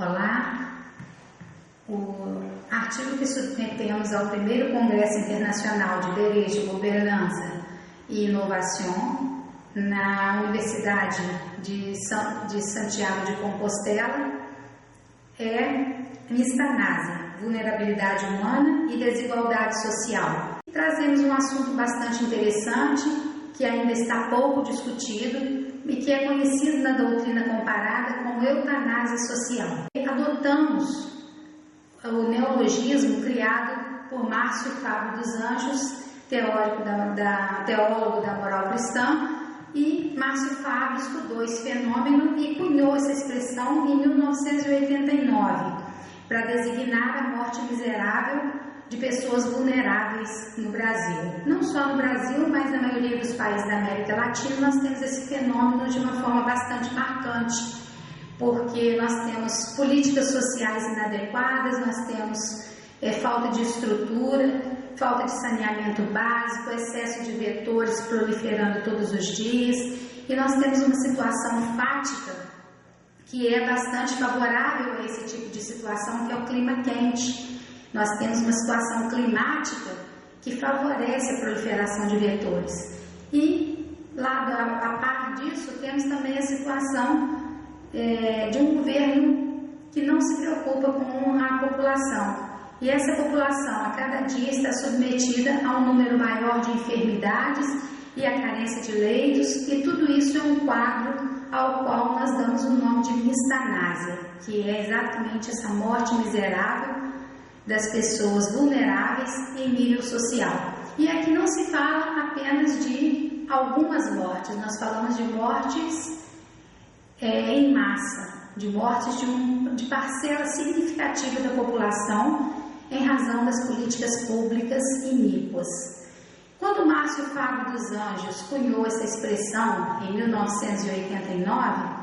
Olá, o artigo que submetemos ao primeiro Congresso Internacional de Direito, Governança e Inovação na Universidade de, São, de Santiago de Compostela é Mistanásia, Vulnerabilidade Humana e Desigualdade Social. Trazemos um assunto bastante interessante que ainda está pouco discutido e que é conhecido na doutrina comparada como eutanásia social. Adotamos o neologismo criado por Márcio Fábio dos Anjos, teórico da, da, teólogo da moral cristã, e Márcio Fábio estudou esse fenômeno e cunhou essa expressão em 1989 para designar a morte miserável de pessoas vulneráveis no Brasil. Não só no Brasil, mas na maioria dos países da América Latina, nós temos esse fenômeno de uma forma bastante marcante, porque nós temos políticas sociais inadequadas, nós temos é, falta de estrutura, falta de saneamento básico, excesso de vetores proliferando todos os dias, e nós temos uma situação fática que é bastante favorável a esse tipo de situação, que é o clima quente. Nós temos uma situação climática que favorece a proliferação de vetores. E, lado a, a par disso, temos também a situação é, de um governo que não se preocupa com a população. E essa população, a cada dia, está submetida a um número maior de enfermidades e a carência de leitos, e tudo isso é um quadro ao qual nós damos o nome de mistanásia, que é exatamente essa morte miserável das pessoas vulneráveis em nível social. E aqui não se fala apenas de algumas mortes, nós falamos de mortes é, em massa, de mortes de, um, de parcela significativa da população em razão das políticas públicas iníquas. Quando Márcio Fábio dos Anjos cunhou essa expressão em 1989,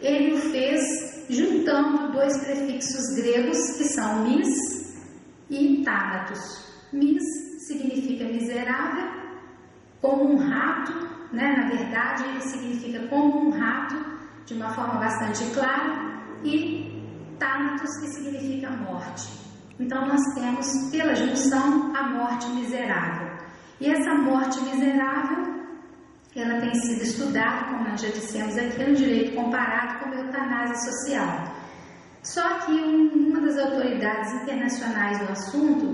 ele o fez juntando dois prefixos gregos que são mis e Tánatos. Mis significa miserável, como um rato, né? na verdade ele significa como um rato, de uma forma bastante clara, e Tánatos, que significa morte. Então nós temos, pela junção, a morte miserável. E essa morte miserável, ela tem sido estudada, como nós já dissemos aqui, no direito comparado com a eutanásia social. Só que um, uma das autoridades internacionais do assunto,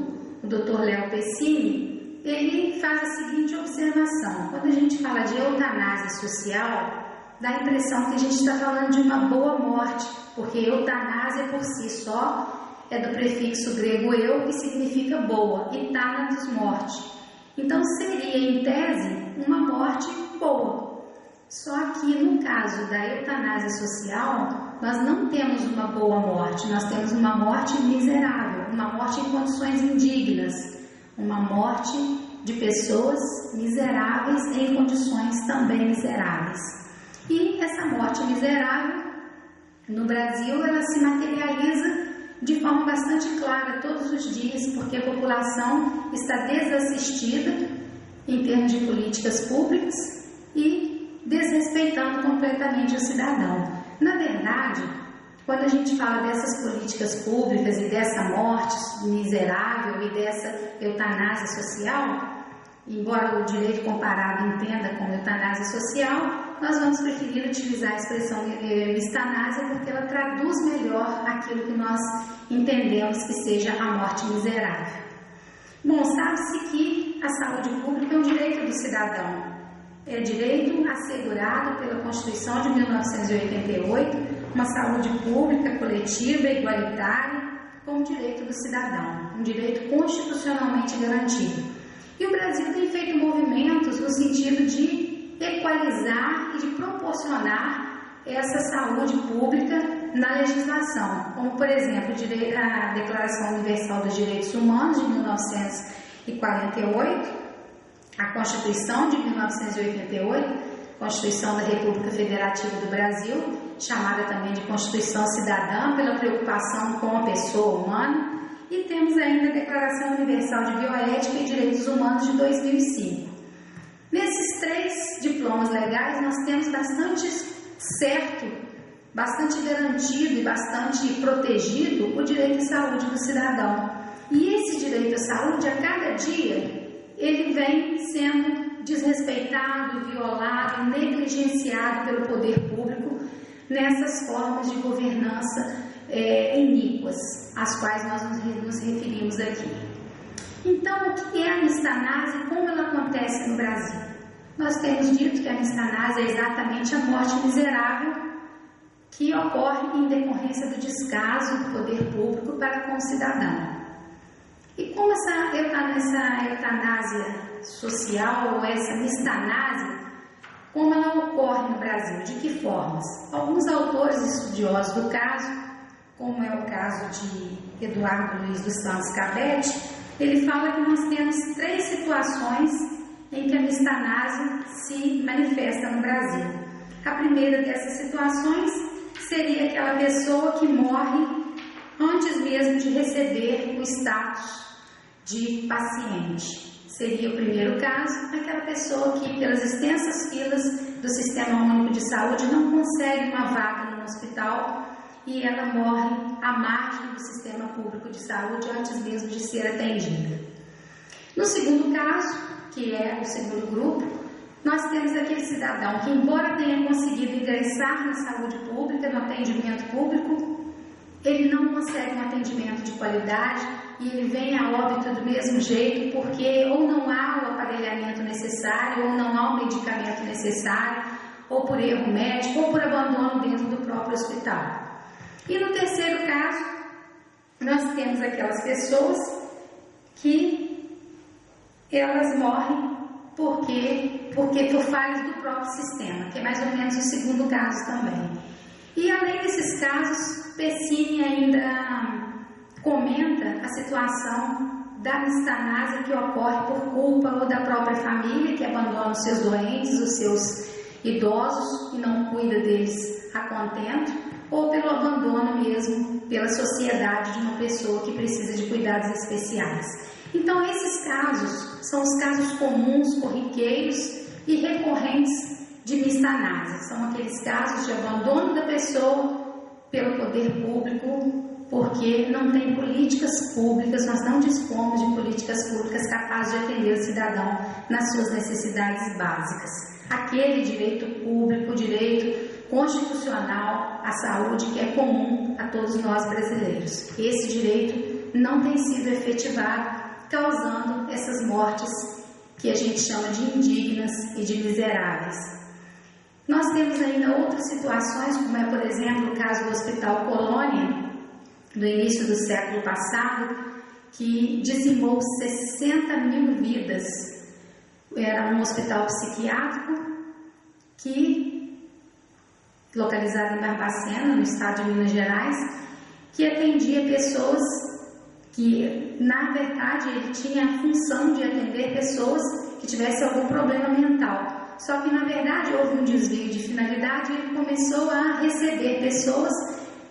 o Dr. Léo Pessini, ele faz a seguinte observação: quando a gente fala de eutanásia social, dá a impressão que a gente está falando de uma boa morte, porque eutanásia por si só é do prefixo grego eu, que significa boa, e thanatos, morte. Então seria, em tese, uma morte boa. Só que no caso da eutanásia social, nós não temos uma boa morte, nós temos uma morte miserável, uma morte em condições indignas, uma morte de pessoas miseráveis em condições também miseráveis. E essa morte miserável, no Brasil, ela se materializa de forma bastante clara todos os dias, porque a população está desassistida em termos de políticas públicas e desrespeitando completamente o cidadão. Na verdade, quando a gente fala dessas políticas públicas e dessa morte miserável e dessa eutanásia social, embora o direito comparado entenda como eutanásia social, nós vamos preferir utilizar a expressão eutanásia porque ela traduz melhor aquilo que nós entendemos que seja a morte miserável. Bom, sabe-se que a saúde pública é um direito do cidadão, é direito assegurado pela Constituição de 1988, uma saúde pública, coletiva, igualitária, como direito do cidadão, um direito constitucionalmente garantido. E o Brasil tem feito movimentos no sentido de equalizar e de proporcionar essa saúde pública na legislação, como por exemplo a Declaração Universal dos Direitos Humanos de 1948, a Constituição de 1988, Constituição da República Federativa do Brasil, chamada também de Constituição Cidadã, pela preocupação com a pessoa humana, e temos ainda a Declaração Universal de Bioética e Direitos Humanos de 2005. Nesses três diplomas legais, nós temos bastante certo bastante garantido e bastante protegido o direito à saúde do cidadão. E esse direito à saúde, a cada dia, ele vem sendo desrespeitado, violado, negligenciado pelo poder público nessas formas de governança é, iníquas, às quais nós nos referimos aqui. Então, o que é a mistanase e como ela acontece no Brasil? Nós temos dito que a mistanase é exatamente a morte miserável que ocorre em decorrência do descaso do poder público para com o cidadão. E como essa, eutanásia social ou essa mistanase, como ela ocorre no Brasil? De que formas? Alguns autores estudiosos do caso, como é o caso de Eduardo Luiz dos Santos Cabete, ele fala que nós temos três situações em que a mistanase se manifesta no Brasil. A primeira dessas situações seria aquela pessoa que morre antes mesmo de receber o status de paciente. Seria o primeiro caso, aquela pessoa que, pelas extensas filas do Sistema Único de Saúde, não consegue uma vaga no hospital e ela morre à margem do sistema público de saúde antes mesmo de ser atendida. No segundo caso, que é o segundo grupo, nós temos aquele cidadão que, embora tenha conseguido ingressar na saúde pública, no atendimento público, ele não consegue um atendimento de qualidade e ele vem a óbito do mesmo jeito porque ou não há o aparelhamento necessário, ou não há o medicamento necessário, ou por erro médico, ou por abandono dentro do próprio hospital. E no terceiro caso, nós temos aquelas pessoas que elas morrem porque, porque por falhas do próprio sistema, que é mais ou menos o segundo caso também. E além desses casos, Pessini ainda comenta a situação da mistanase que ocorre por culpa ou da própria família que abandona os seus doentes, os seus idosos e não cuida deles a contento, ou pelo abandono mesmo pela sociedade de uma pessoa que precisa de cuidados especiais. Então, esses casos são os casos comuns, corriqueiros e recorrentes de mistanase. São aqueles casos de abandono da pessoa pelo poder público, porque não tem políticas públicas, nós não dispomos de políticas públicas capazes de atender o cidadão nas suas necessidades básicas. Aquele direito público, direito constitucional à saúde que é comum a todos nós brasileiros. Esse direito não tem sido efetivado, causando essas mortes que a gente chama de indignas e de miseráveis. Nós temos ainda outras situações, como é, por exemplo, o caso do Hospital Colônia, do início do século passado, que dizimou 60 mil vidas. Era um hospital psiquiátrico que localizado em Barbacena, no estado de Minas Gerais, que atendia pessoas que, na verdade, ele tinha a função de atender pessoas que tivessem algum problema mental. Só que, na verdade, houve um desvio de finalidade e ele começou a receber pessoas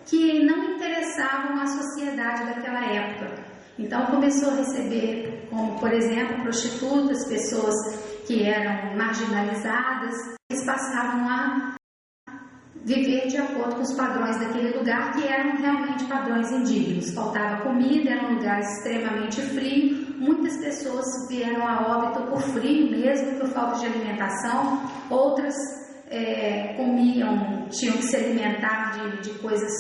que não interessavam à sociedade daquela época. Então, começou a receber, como, por exemplo, prostitutas, pessoas que eram marginalizadas, eles passavam a viver de acordo com os padrões daquele lugar, que eram realmente padrões indignos. Faltava comida, era um lugar extremamente frio, muitas pessoas vieram a óbito por frio mesmo, por falta de alimentação, outras é, comiam, tinham que se alimentar de, de coisas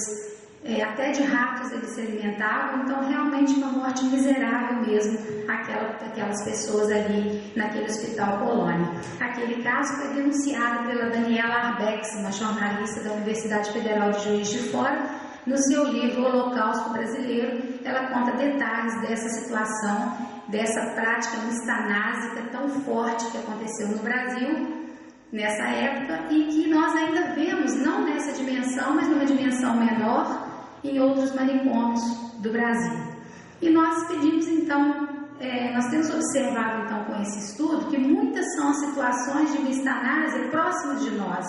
é, até de ratos eles se alimentavam, então realmente uma morte miserável mesmo, aquela, aquelas pessoas ali naquele hospital colônia. Aquele caso foi denunciado pela Daniela Arbex, uma jornalista da Universidade Federal de Juiz de Fora, no seu livro Holocausto Brasileiro, ela conta detalhes dessa situação, dessa prática mistanásica tão forte que aconteceu no Brasil nessa época e que nós ainda vemos, não nessa dimensão, mas numa dimensão menor, em outros manicômios do Brasil. E nós pedimos então, é, nós temos observado então com esse estudo que muitas são as situações de mistanase próximas de nós.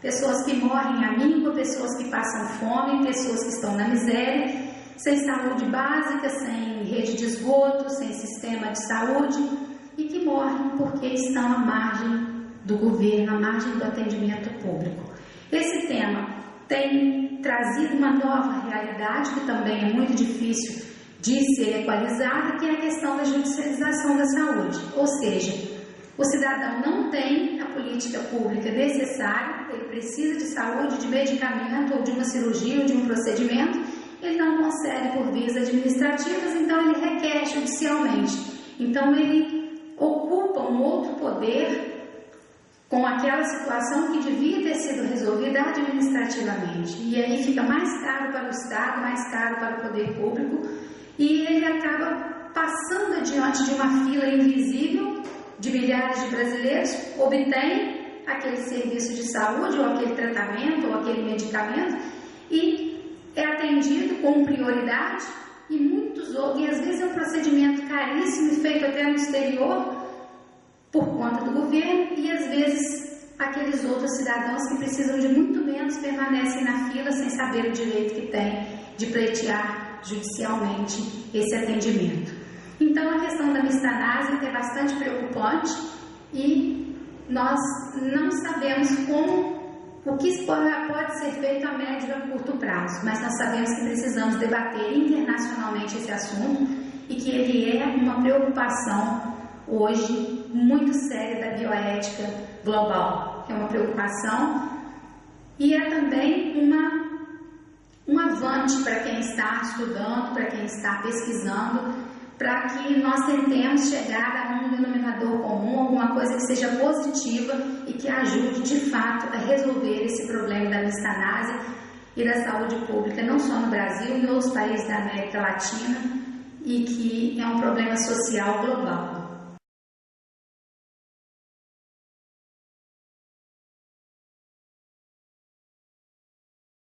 Pessoas que morrem à míngua, pessoas que passam fome, pessoas que estão na miséria, sem saúde básica, sem rede de esgoto, sem sistema de saúde e que morrem porque estão à margem do governo, à margem do atendimento público. Esse tema tem trazido uma nova realidade que também é muito difícil de ser equalizada, que é a questão da judicialização da saúde. Ou seja, o cidadão não tem a política pública necessária, ele precisa de saúde, de medicamento, ou de uma cirurgia, ou de um procedimento, ele não consegue por vias administrativas, então ele requer judicialmente. Então ele ocupa um outro poder com aquela situação que devia ter sido resolvida administrativamente. E aí fica mais caro para o Estado, mais caro para o poder público, e ele acaba passando adiante de uma fila invisível de milhares de brasileiros, obtém aquele serviço de saúde, ou aquele tratamento, ou aquele medicamento, e é atendido com prioridade, e muitos outros, e às vezes é um procedimento caríssimo feito até no exterior, por conta do governo e às vezes aqueles outros cidadãos que precisam de muito menos permanecem na fila sem saber o direito que têm de pleitear judicialmente esse atendimento. Então a questão da mistanase é bastante preocupante e nós não sabemos como o que pode ser feito a médio e a curto prazo, mas nós sabemos que precisamos debater internacionalmente esse assunto e que ele é uma preocupação hoje muito séria da bioética global, que é uma preocupação e é também uma um avante para quem está estudando, para quem está pesquisando, para que nós tentemos chegar a um denominador comum, alguma coisa que seja positiva que ajude de fato a resolver esse problema da mistanásia e da saúde pública, não só no Brasil, em outros países da América Latina, e que é um problema social global.